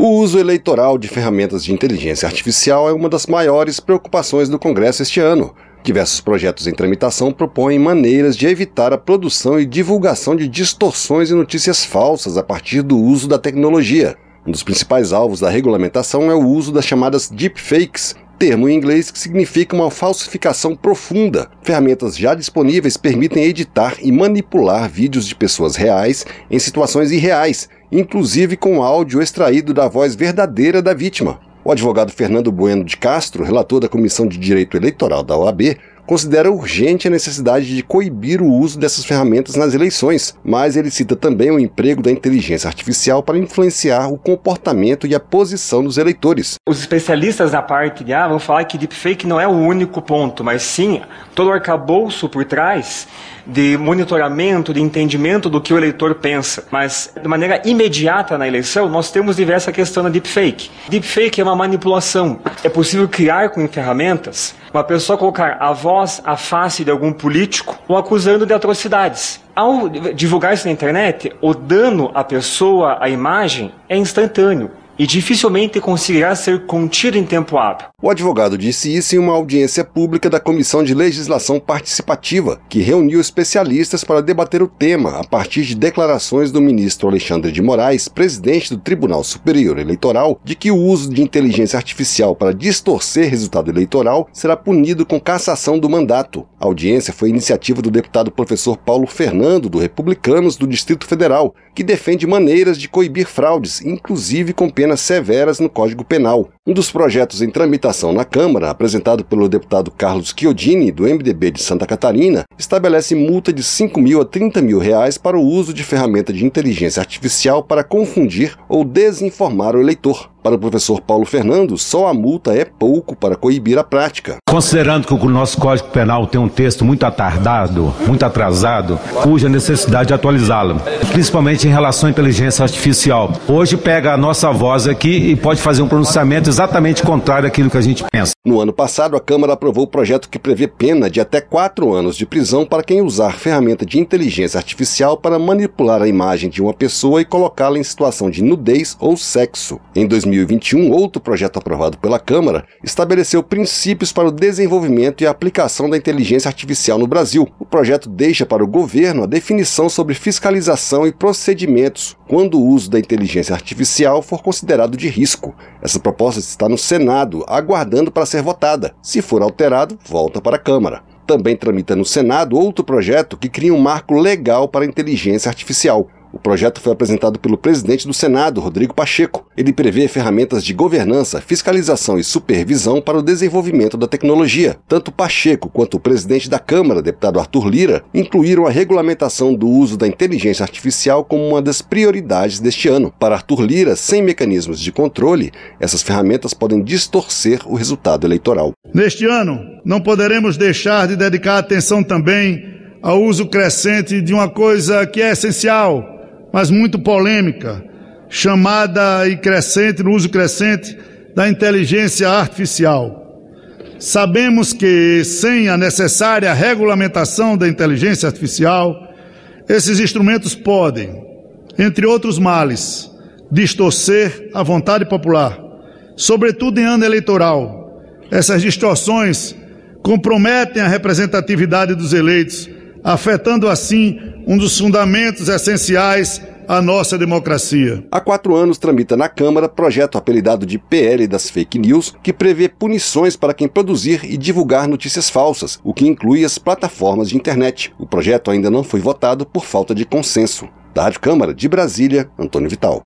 O uso eleitoral de ferramentas de inteligência artificial é uma das maiores preocupações do Congresso este ano. Diversos projetos em tramitação propõem maneiras de evitar a produção e divulgação de distorções e notícias falsas a partir do uso da tecnologia. Um dos principais alvos da regulamentação é o uso das chamadas deepfakes, termo em inglês que significa uma falsificação profunda. Ferramentas já disponíveis permitem editar e manipular vídeos de pessoas reais em situações irreais, inclusive com áudio extraído da voz verdadeira da vítima. O advogado Fernando Bueno de Castro, relator da Comissão de Direito Eleitoral da OAB, considera urgente a necessidade de coibir o uso dessas ferramentas nas eleições, mas ele cita também o emprego da inteligência artificial para influenciar o comportamento e a posição dos eleitores. Os especialistas da parte de A vão falar que deepfake não é o único ponto, mas sim todo o arcabouço por trás de monitoramento, de entendimento do que o eleitor pensa. Mas, de maneira imediata na eleição, nós temos diversa questão da deepfake. Deepfake é uma manipulação. É possível criar com ferramentas uma pessoa colocar a voz, a face de algum político o acusando de atrocidades. Ao divulgar isso na internet, o dano à pessoa, à imagem, é instantâneo e dificilmente conseguirá ser contido em tempo hábil. O advogado disse isso em uma audiência pública da Comissão de Legislação Participativa, que reuniu especialistas para debater o tema a partir de declarações do ministro Alexandre de Moraes, presidente do Tribunal Superior Eleitoral, de que o uso de inteligência artificial para distorcer resultado eleitoral será punido com cassação do mandato. A audiência foi iniciativa do deputado professor Paulo Fernando, do Republicanos do Distrito Federal, que defende maneiras de coibir fraudes, inclusive com penas penas severas no Código Penal. Um dos projetos em tramitação na Câmara, apresentado pelo deputado Carlos Chiodini, do MDB de Santa Catarina, estabelece multa de 5 mil a 30 mil reais para o uso de ferramenta de inteligência artificial para confundir ou desinformar o eleitor. Para o professor Paulo Fernando, só a multa é pouco para coibir a prática. Considerando que o nosso Código Penal tem um texto muito atardado, muito atrasado, cuja necessidade de atualizá-lo, principalmente em relação à inteligência artificial. Hoje pega a nossa voz aqui e pode fazer um pronunciamento exatamente contrário àquilo que a gente pensa. No ano passado, a Câmara aprovou o projeto que prevê pena de até quatro anos de prisão para quem usar ferramenta de inteligência artificial para manipular a imagem de uma pessoa e colocá-la em situação de nudez ou sexo. Em 2021, outro projeto aprovado pela Câmara estabeleceu princípios para o desenvolvimento e aplicação da inteligência artificial no Brasil. O projeto deixa para o governo a definição sobre fiscalização e procedimentos quando o uso da inteligência artificial for considerado de risco. Essa proposta está no Senado, aguardando para ser votada. Se for alterado, volta para a Câmara. Também tramita no Senado outro projeto que cria um marco legal para a inteligência artificial. O projeto foi apresentado pelo presidente do Senado, Rodrigo Pacheco. Ele prevê ferramentas de governança, fiscalização e supervisão para o desenvolvimento da tecnologia. Tanto Pacheco quanto o presidente da Câmara, deputado Arthur Lira, incluíram a regulamentação do uso da inteligência artificial como uma das prioridades deste ano. Para Arthur Lira, sem mecanismos de controle, essas ferramentas podem distorcer o resultado eleitoral. Neste ano, não poderemos deixar de dedicar atenção também ao uso crescente de uma coisa que é essencial mas muito polêmica, chamada e crescente, no uso crescente da inteligência artificial. Sabemos que, sem a necessária regulamentação da inteligência artificial, esses instrumentos podem, entre outros males, distorcer a vontade popular, sobretudo em ano eleitoral. Essas distorções comprometem a representatividade dos eleitos, afetando assim um dos fundamentos essenciais à nossa democracia. Há quatro anos tramita na Câmara projeto apelidado de PL das Fake News, que prevê punições para quem produzir e divulgar notícias falsas, o que inclui as plataformas de internet. O projeto ainda não foi votado por falta de consenso. Da Rádio Câmara de Brasília, Antônio Vital.